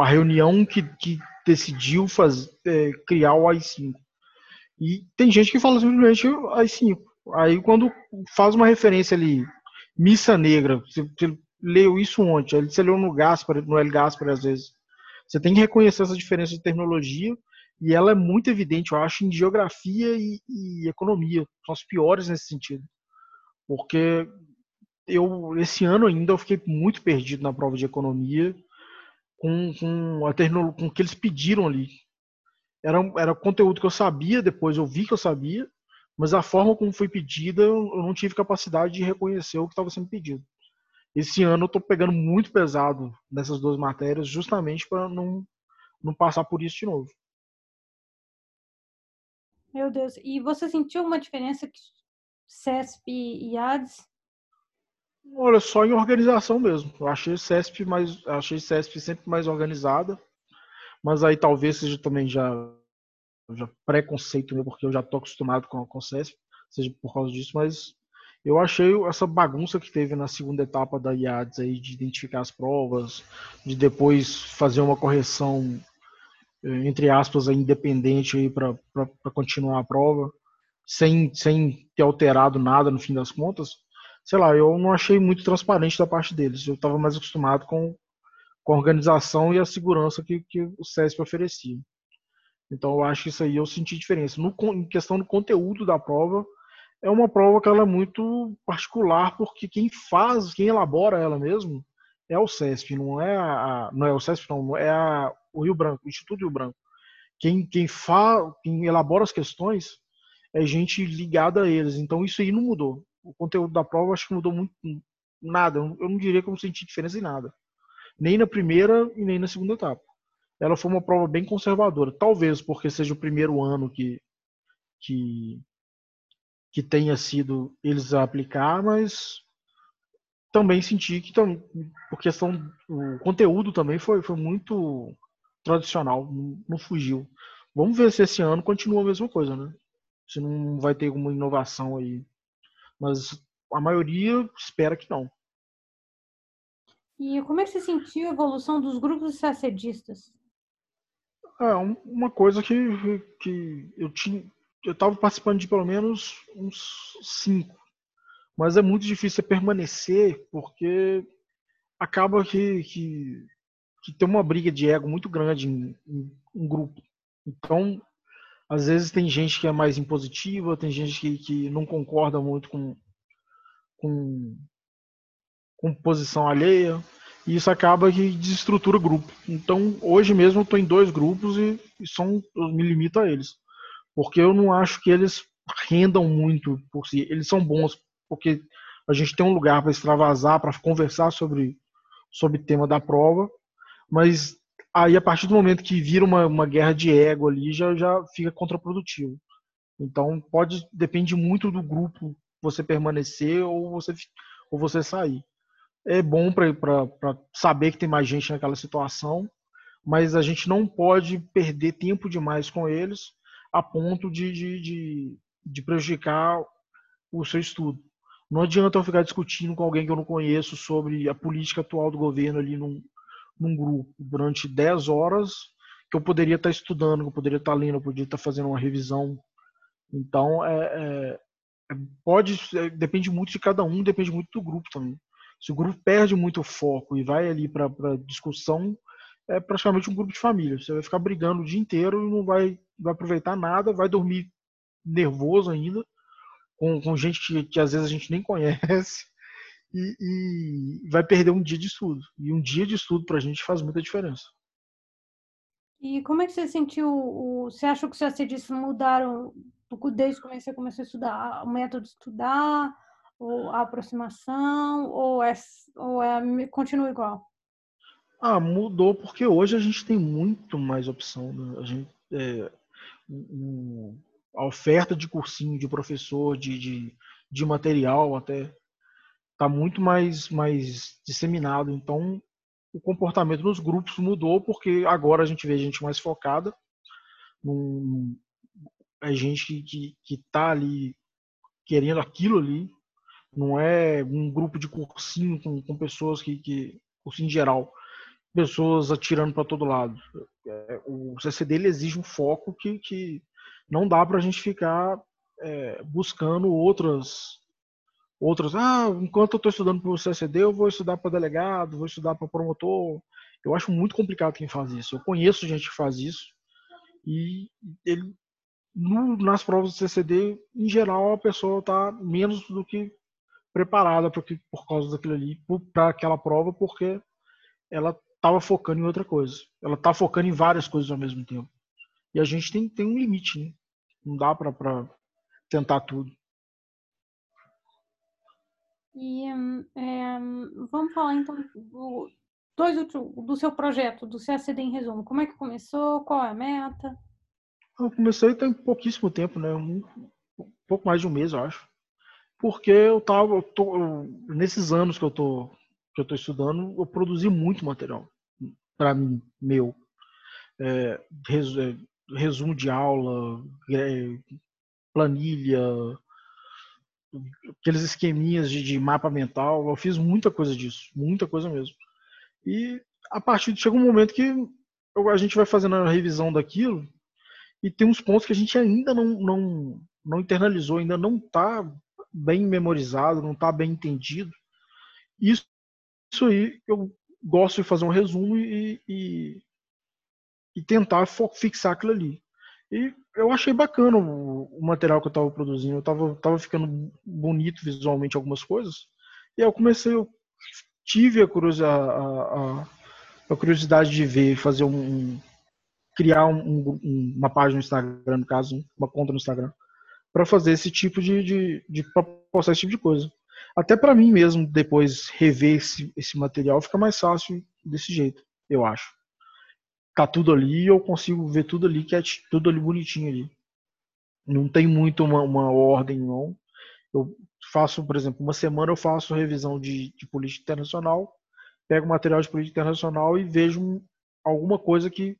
a, reunião que, que decidiu faz, é, criar o AI-5. E tem gente que fala simplesmente AI-5. Aí quando faz uma referência ali, missa negra, você, você leu isso ontem, você leu no Gaspar, no El Gaspar às vezes. Você tem que reconhecer essa diferença de terminologia e ela é muito evidente, eu acho, em geografia e, e economia. São as piores nesse sentido. Porque eu, esse ano ainda, eu fiquei muito perdido na prova de economia com, com, a com o que eles pediram ali. Era, era conteúdo que eu sabia, depois eu vi que eu sabia, mas a forma como foi pedida, eu não tive capacidade de reconhecer o que estava sendo pedido. Esse ano eu estou pegando muito pesado nessas duas matérias, justamente para não, não passar por isso de novo. Meu Deus. E você sentiu uma diferença que CESP e ADS? Olha, só em organização mesmo. Eu achei CESP mais, achei CESP sempre mais organizada, mas aí talvez seja também já, já preconceito meu, porque eu já tô acostumado com com CESP, seja por causa disso, mas eu achei essa bagunça que teve na segunda etapa da IADS aí de identificar as provas, de depois fazer uma correção entre aspas, independente aí para continuar a prova, sem, sem ter alterado nada no fim das contas, sei lá, eu não achei muito transparente da parte deles. Eu estava mais acostumado com, com a organização e a segurança que, que o CESP oferecia. Então eu acho que isso aí eu senti diferença. No, em questão do conteúdo da prova, é uma prova que ela é muito particular, porque quem faz, quem elabora ela mesmo, é o CESP, não é a, não é o CESP, não, é a, o Rio Branco, o Instituto Rio Branco. Quem, quem, fa, quem elabora as questões é gente ligada a eles. Então isso aí não mudou. O conteúdo da prova acho que mudou muito nada. Eu não diria que eu não senti diferença em nada. Nem na primeira e nem na segunda etapa. Ela foi uma prova bem conservadora. Talvez porque seja o primeiro ano que, que, que tenha sido eles a aplicar, mas também senti que por questão o conteúdo também foi, foi muito tradicional, não, não fugiu. Vamos ver se esse ano continua a mesma coisa, né? Se não vai ter alguma inovação aí. Mas a maioria espera que não. E como é que você sentiu a evolução dos grupos sacedistas? É uma coisa que, que eu tinha. Eu estava participando de pelo menos uns cinco. Mas é muito difícil permanecer porque acaba que, que, que tem uma briga de ego muito grande em, em um grupo. Então, às vezes tem gente que é mais impositiva, tem gente que, que não concorda muito com, com, com posição alheia, e isso acaba que desestrutura o grupo. Então, hoje mesmo eu estou em dois grupos e, e são, eu me limito a eles. Porque eu não acho que eles rendam muito por si. Eles são bons porque a gente tem um lugar para extravasar, para conversar sobre sobre tema da prova, mas aí a partir do momento que vira uma, uma guerra de ego ali, já, já fica contraprodutivo. Então pode depende muito do grupo você permanecer ou você ou você sair. É bom para saber que tem mais gente naquela situação, mas a gente não pode perder tempo demais com eles a ponto de, de, de, de prejudicar o seu estudo. Não adianta eu ficar discutindo com alguém que eu não conheço sobre a política atual do governo ali num, num grupo durante 10 horas que eu poderia estar estudando, que eu poderia estar lendo, eu poderia estar fazendo uma revisão. Então, é, é, é pode, é, depende muito de cada um, depende muito do grupo também. Se o grupo perde muito foco e vai ali para discussão, é praticamente um grupo de família. Você vai ficar brigando o dia inteiro e não vai, vai aproveitar nada, vai dormir nervoso ainda, com, com gente que, que às vezes a gente nem conhece [LAUGHS] e, e vai perder um dia de estudo. E um dia de estudo para a gente faz muita diferença. E como é que você sentiu? Você achou que os CACDs mudaram desde que você começou a estudar? O método de estudar, ou a aproximação, ou, é, ou é, continua igual? Ah, mudou porque hoje a gente tem muito mais opção. Né? A, gente, é, a oferta de cursinho, de professor, de, de, de material até está muito mais, mais disseminado. Então, o comportamento nos grupos mudou porque agora a gente vê gente mais focada. Num, é gente que está ali querendo aquilo ali. Não é um grupo de cursinho com, com pessoas que, que. cursinho em geral. Pessoas atirando para todo lado. É, o CCD ele exige um foco que, que não dá para a gente ficar é, buscando outras Outros, ah, enquanto eu estou estudando para o CSD, eu vou estudar para delegado, vou estudar para promotor. Eu acho muito complicado quem faz isso. Eu conheço gente que faz isso e ele, no, nas provas do CCD, em geral, a pessoa está menos do que preparada por, por causa daquilo ali, para aquela prova, porque ela estava focando em outra coisa. Ela está focando em várias coisas ao mesmo tempo. E a gente tem, tem um limite, né? Não dá para tentar tudo. E é, vamos falar então do, dois, do seu projeto, do CACD em resumo. Como é que começou? Qual é a meta? Eu comecei tem pouquíssimo tempo, né? Um, um pouco mais de um mês, eu acho. Porque eu tava, eu tô, eu, nesses anos que eu tô que eu tô estudando, eu produzi muito material para mim, meu. É, resumo de aula, é, planilha, aqueles esqueminhas de, de, mapa mental. Eu fiz muita coisa disso, muita coisa mesmo. E a partir de chega um momento que a gente vai fazendo a revisão daquilo e tem uns pontos que a gente ainda não, não, não internalizou, ainda não está bem memorizado, não está bem entendido. Isso, isso aí eu gosto de fazer um resumo e, e, e tentar fixar aquilo ali. E eu achei bacana o, o material que eu estava produzindo. Eu estava tava ficando bonito visualmente algumas coisas. E eu comecei, eu tive a curiosidade, a, a, a curiosidade de ver, fazer um, criar um, um, uma página no Instagram, no caso, uma conta no Instagram, para fazer esse tipo de, de, de postar esse tipo de coisa. Até para mim mesmo, depois rever esse, esse material, fica mais fácil desse jeito, eu acho tá tudo ali eu consigo ver tudo ali, que é tudo ali bonitinho ali. Não tem muito uma, uma ordem, não. Eu faço, por exemplo, uma semana eu faço revisão de, de política internacional, pego material de política internacional e vejo alguma coisa que,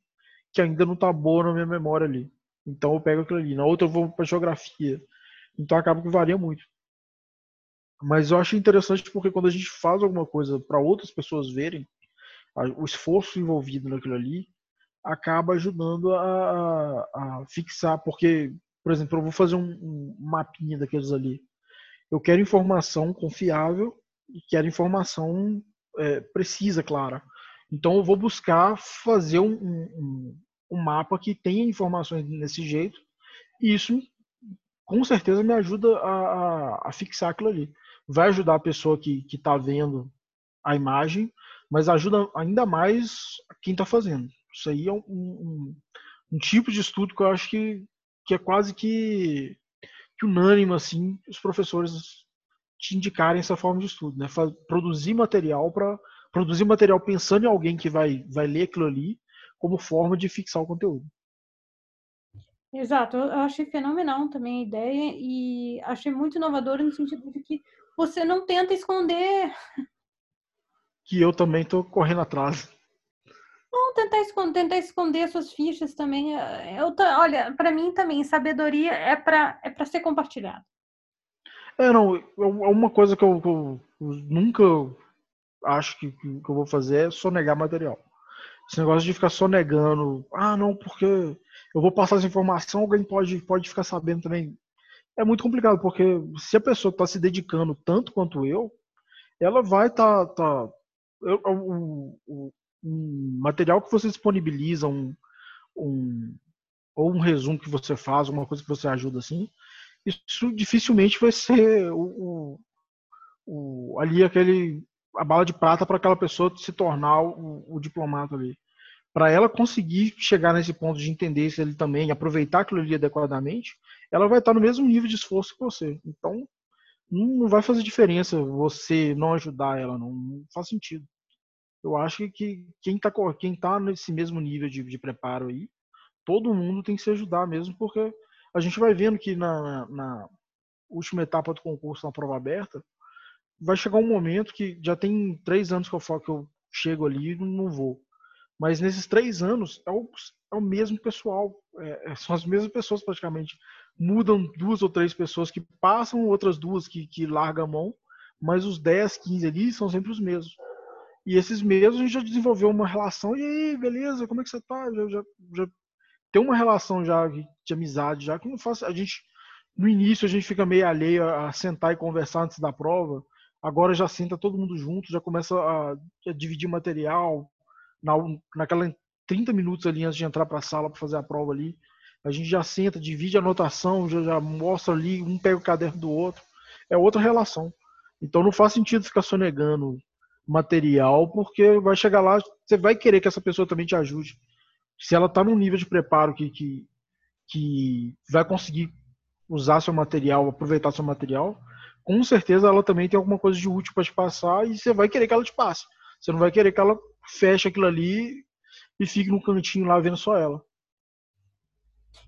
que ainda não tá boa na minha memória ali. Então eu pego aquilo ali. Na outra eu vou para geografia. Então acaba que varia muito. Mas eu acho interessante porque quando a gente faz alguma coisa para outras pessoas verem, o esforço envolvido naquilo ali, acaba ajudando a, a, fixar, porque, por exemplo, eu vou fazer um, um mapinha daqueles ali. Eu quero informação confiável e quero informação é, precisa, clara. Então eu vou buscar fazer um, um, um, mapa que tenha informações desse jeito e isso com certeza me ajuda a, a, a fixar aquilo ali. Vai ajudar a pessoa que está vendo a imagem, mas ajuda ainda mais quem está fazendo. Isso aí é um, um, um, tipo de estudo que eu acho que, que é quase que, que unânime, assim, os professores te indicarem essa forma de estudo, né? Produzir material para produzir material pensando em alguém que vai, vai ler aquilo ali como forma de fixar o conteúdo. Exato, eu achei fenomenal também a ideia e achei muito inovador no sentido de que você não tenta esconder. Que eu também estou correndo atrás. Não, tentar esconder, tentar esconder suas fichas também. É, eu, olha, para mim também, sabedoria é para é ser compartilhado. É, não, é uma coisa que eu, eu nunca acho que, que, eu vou fazer é sonegar material. Esse negócio de ficar sonegando, ah, não, porque eu vou passar essa informação, alguém pode, pode ficar sabendo também. É muito complicado, porque se a pessoa está se dedicando tanto quanto eu, ela vai estar. Tá, tá, o, um material que você disponibiliza, um, um, ou um resumo que você faz, uma coisa que você ajuda assim, isso dificilmente vai ser o, o, o ali aquele a bala de prata para aquela pessoa se tornar o, o diplomata ali. Para ela conseguir chegar nesse ponto de entender se ele também aproveitar aquilo ali adequadamente, ela vai estar no mesmo nível de esforço que você. Então, não vai fazer diferença você não ajudar ela, não, não faz sentido eu acho que quem está quem tá nesse mesmo nível de, de, preparo aí, todo mundo tem que se ajudar mesmo, porque a gente vai vendo que na, na última etapa do concurso, na prova aberta, vai chegar um momento que já tem três anos que eu falo que eu chego ali e não vou. Mas nesses três anos é o, é o mesmo pessoal, é, é, são as mesmas pessoas praticamente. Mudam duas ou três pessoas que passam, outras duas que, que largam a mão, mas os 10, 15 ali são sempre os mesmos. E esses meses a gente já desenvolveu uma relação. E aí, beleza? Como é que você tá? Já, já, já tem uma relação já de amizade, já que não faz. A gente, no início, a gente fica meio alheio a sentar e conversar antes da prova. Agora já senta todo mundo junto, já começa a, a dividir material. Na, naquela 30 minutos ali antes de entrar para a sala para fazer a prova ali. A gente já senta, divide a anotação, já, já mostra ali, um pega o caderno do outro. É outra relação. Então não faz sentido ficar sonegando material, porque vai chegar lá, você vai querer que essa pessoa também te ajude. Se ela está num nível de preparo que, que, que vai conseguir usar seu material, aproveitar seu material, com certeza ela também tem alguma coisa de útil para te passar e você vai querer que ela te passe. Você não vai querer que ela feche aquilo ali e fique no cantinho lá vendo só ela.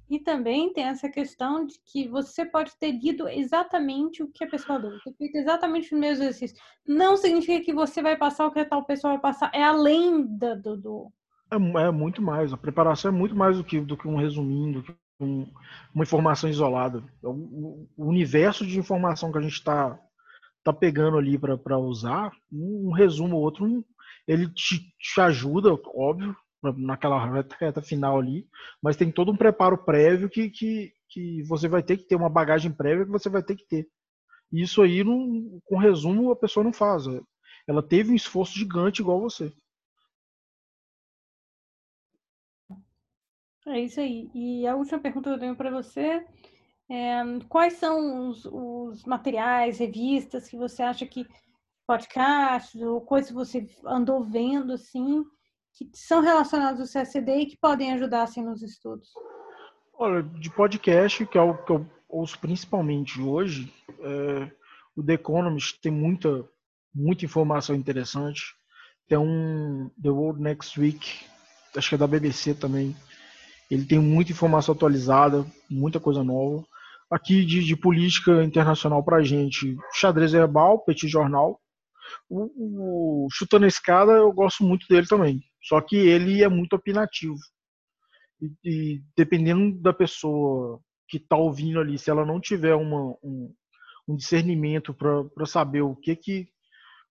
E também tem essa questão de que você pode ter lido exatamente o que a pessoa deu, ter feito exatamente o mesmo exercício. Não significa que você vai passar o que a tal pessoa vai passar, é além da, do. do... É, é, muito mais. A preparação é muito mais do que, do que um resumindo, do que um, uma informação isolada. É o, o, universo de informação que a gente está tá pegando ali para usar, um, um, resumo ou outro, um, ele te, te ajuda, óbvio, naquela reta final ali, mas tem todo um preparo prévio que, que, que você vai ter que ter, uma bagagem prévia que você vai ter que ter. Isso aí, não, com resumo, a pessoa não faz. Ela teve um esforço gigante igual você. É isso aí. E a última pergunta que eu tenho para você é, quais são os, os, materiais, revistas que você acha que podcasts ou coisas que você andou vendo assim que são relacionados ao CSD e que podem ajudar assim nos estudos? Olha, de podcast, que é o que eu ouço principalmente hoje, é, o The Economist tem muita, muita informação interessante. Tem um The World Next Week, acho que é da BBC também. Ele tem muita informação atualizada, muita coisa nova aqui de, de política internacional para gente. Xadrez Herbal, Petit Jornal. O, o, Chutando a Escada, eu gosto muito dele também. Só que ele é muito opinativo. E, e dependendo da pessoa que está ouvindo ali, se ela não tiver uma, um, um discernimento para saber o que, que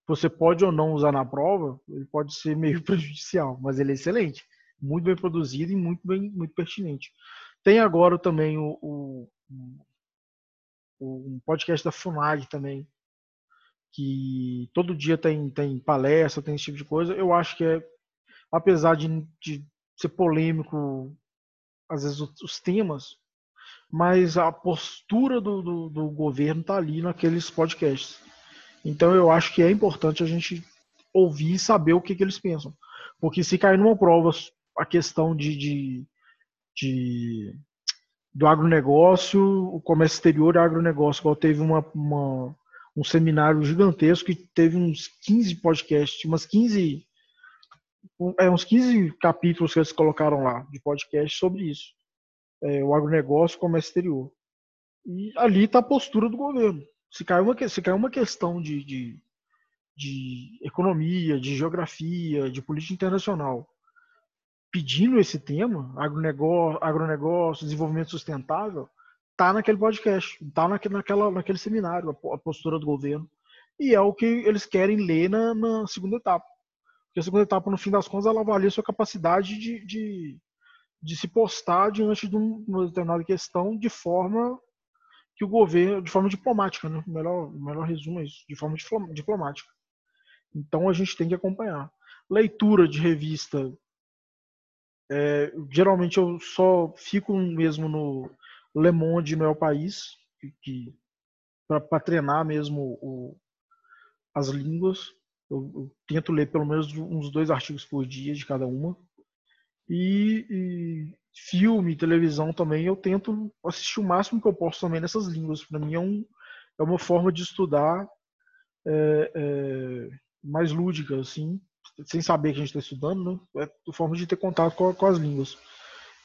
você pode ou não usar na prova, ele pode ser meio [LAUGHS] prejudicial, mas ele é excelente, muito bem produzido e muito bem muito pertinente. Tem agora também o, o, um podcast da FUNAG também, que todo dia tem, tem palestra, tem esse tipo de coisa. Eu acho que é, apesar de, de ser polêmico, às vezes os, os temas, mas a postura do, do, do governo está ali naqueles podcasts. Então eu acho que é importante a gente ouvir e saber o que, que eles pensam. Porque se cair numa prova a questão de, de, de do agronegócio, o comércio exterior e agronegócio. Igual teve uma, uma, um seminário gigantesco que teve uns 15 podcasts, umas 15, é, uns 15 capítulos que eles colocaram lá de podcast sobre isso. É, o agronegócio e o comércio exterior. E ali está a postura do governo. Se cai uma, se cai uma questão de, de, de economia, de geografia, de política internacional, pedindo esse tema, agronegócio, agronegócio desenvolvimento sustentável, tá naquele podcast, tá naquele, naquela, naquele seminário, a, postura do governo. E é o que eles querem ler na, na segunda etapa. Porque a segunda etapa, no fim das contas, ela avalia a sua capacidade de, de, de se postar diante de uma determinada questão de forma que o governo, de forma diplomática, né? O melhor, melhor resumo é isso, de forma diplomática. Então a gente tem que acompanhar. Leitura de revista é, geralmente eu só fico mesmo no Le Monde no El País, que, para treinar mesmo o, as línguas. Eu, eu, tento ler pelo menos uns dois artigos por dia de cada uma. E, e, filme, televisão também, eu tento assistir o máximo que eu posso também nessas línguas. Para mim é, um, é uma forma de estudar é, é, mais lúdica, assim, sem saber que a gente está estudando, né? é forma de ter contato com, com as línguas.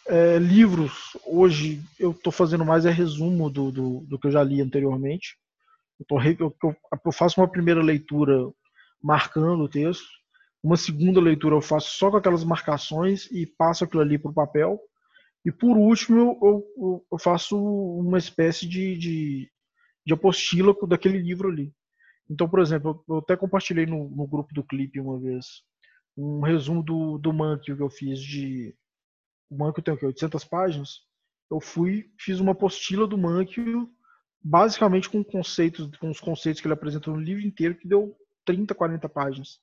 É, livros, hoje eu estou fazendo mais é resumo do, do, do, que eu já li anteriormente. Eu, tô, eu, eu, faço uma primeira leitura marcando o texto, uma segunda leitura eu faço só com aquelas marcações e passo aquilo ali para o papel. E por último eu, eu faço uma espécie de, de, de apostila daquele livro ali. Então, por exemplo, eu até compartilhei no, no grupo do clipe uma vez um resumo do, do Monkey que eu fiz de. O Monkey tem o quê? 800 páginas. Eu fui, fiz uma apostila do Monkey, basicamente com conceitos, com os conceitos que ele apresentou no livro inteiro, que deu 30, 40 páginas.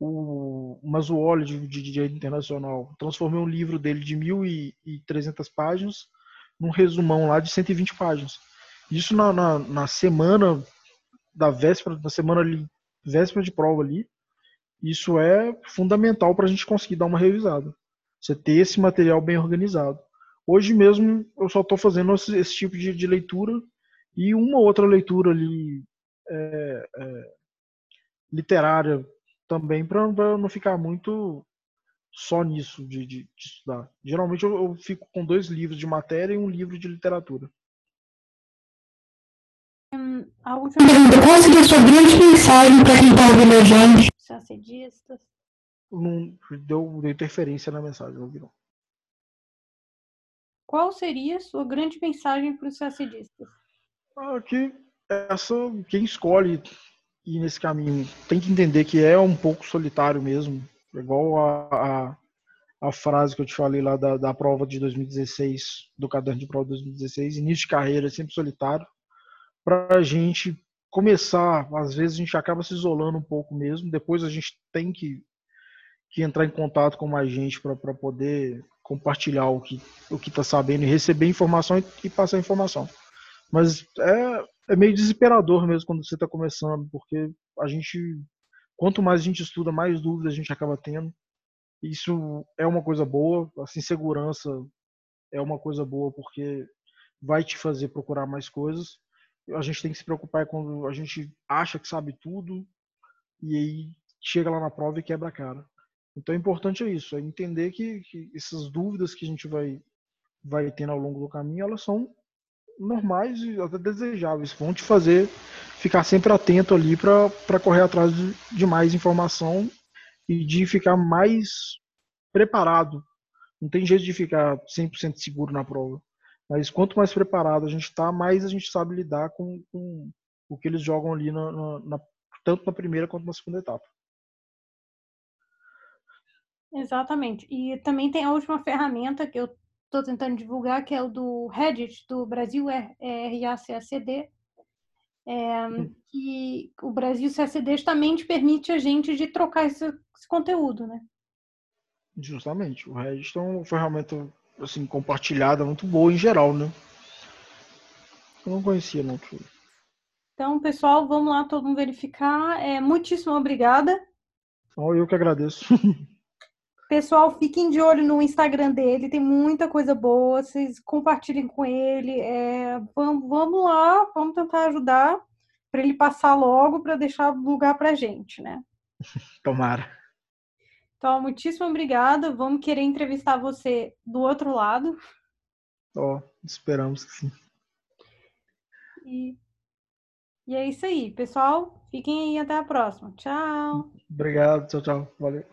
O Mazuoli, de, de direito internacional, transformei um livro dele de 1.300 páginas num resumão lá de 120 páginas. Isso na, na, na semana da véspera, da semana ali, véspera de prova ali, isso é fundamental para a gente conseguir dar uma revisada. Você ter esse material bem organizado. Hoje mesmo eu só estou fazendo esse, esse, tipo de, de, leitura e uma outra leitura ali é, é, literária também para não ficar muito só nisso de, de, de estudar. Geralmente eu, eu, fico com dois livros de matéria e um livro de literatura a última pergunta. Qual seria a sua grande mensagem para quem está ouvindo a gente? Sacedistas. Não deu, deu interferência na mensagem, não virou. Qual seria a sua grande mensagem para os sacedistas? Ah, que essa, quem escolhe ir nesse caminho tem que entender que é um pouco solitário mesmo. Igual a, a, a frase que eu te falei lá da, da prova de 2016, do caderno de prova de 2016, início de carreira é sempre solitário para a gente começar. Às vezes a gente acaba se isolando um pouco mesmo, depois a gente tem que, que entrar em contato com mais gente para poder compartilhar o que o que está sabendo e receber informação e, e passar informação. Mas é, é meio desesperador mesmo quando você está começando, porque a gente, quanto mais a gente estuda, mais dúvidas a gente acaba tendo. Isso é uma coisa boa, assim, segurança é uma coisa boa porque vai te fazer procurar mais coisas. A gente tem que se preocupar quando a gente acha que sabe tudo e aí chega lá na prova e quebra a cara. Então, o importante é isso, é entender que, que essas dúvidas que a gente vai, vai tendo ao longo do caminho, elas são normais e até desejáveis. Vão te fazer ficar sempre atento ali para correr atrás de, de mais informação e de ficar mais preparado. Não tem jeito de ficar 100% seguro na prova. Mas quanto mais preparado a gente está, mais a gente sabe lidar com, com o que eles jogam ali, na, na, na, tanto na primeira quanto na segunda etapa. Exatamente. E também tem a última ferramenta que eu estou tentando divulgar, que é o do Reddit, do Brasil RACACD, é, que o Brasil CACD justamente permite a gente de trocar esse, esse conteúdo, né? Justamente. O Reddit é uma ferramenta assim, compartilhada muito boa em geral, né? Eu não conhecia muito. Então, pessoal, vamos lá todo mundo verificar. É, muitíssimo obrigada. Oh, eu que agradeço. [LAUGHS] Pessoal, fiquem de olho no Instagram dele, tem muita coisa boa, vocês compartilhem com ele. É, vamos, vamos lá, vamos tentar ajudar para ele passar logo para deixar lugar para gente, né? [LAUGHS] Tomara. Então, muitíssimo obrigada. Vamos querer entrevistar você do outro lado. Ó, oh, esperamos que sim. E, e é isso aí, pessoal. Fiquem aí até a próxima. Tchau. Obrigado, tchau, tchau. Valeu.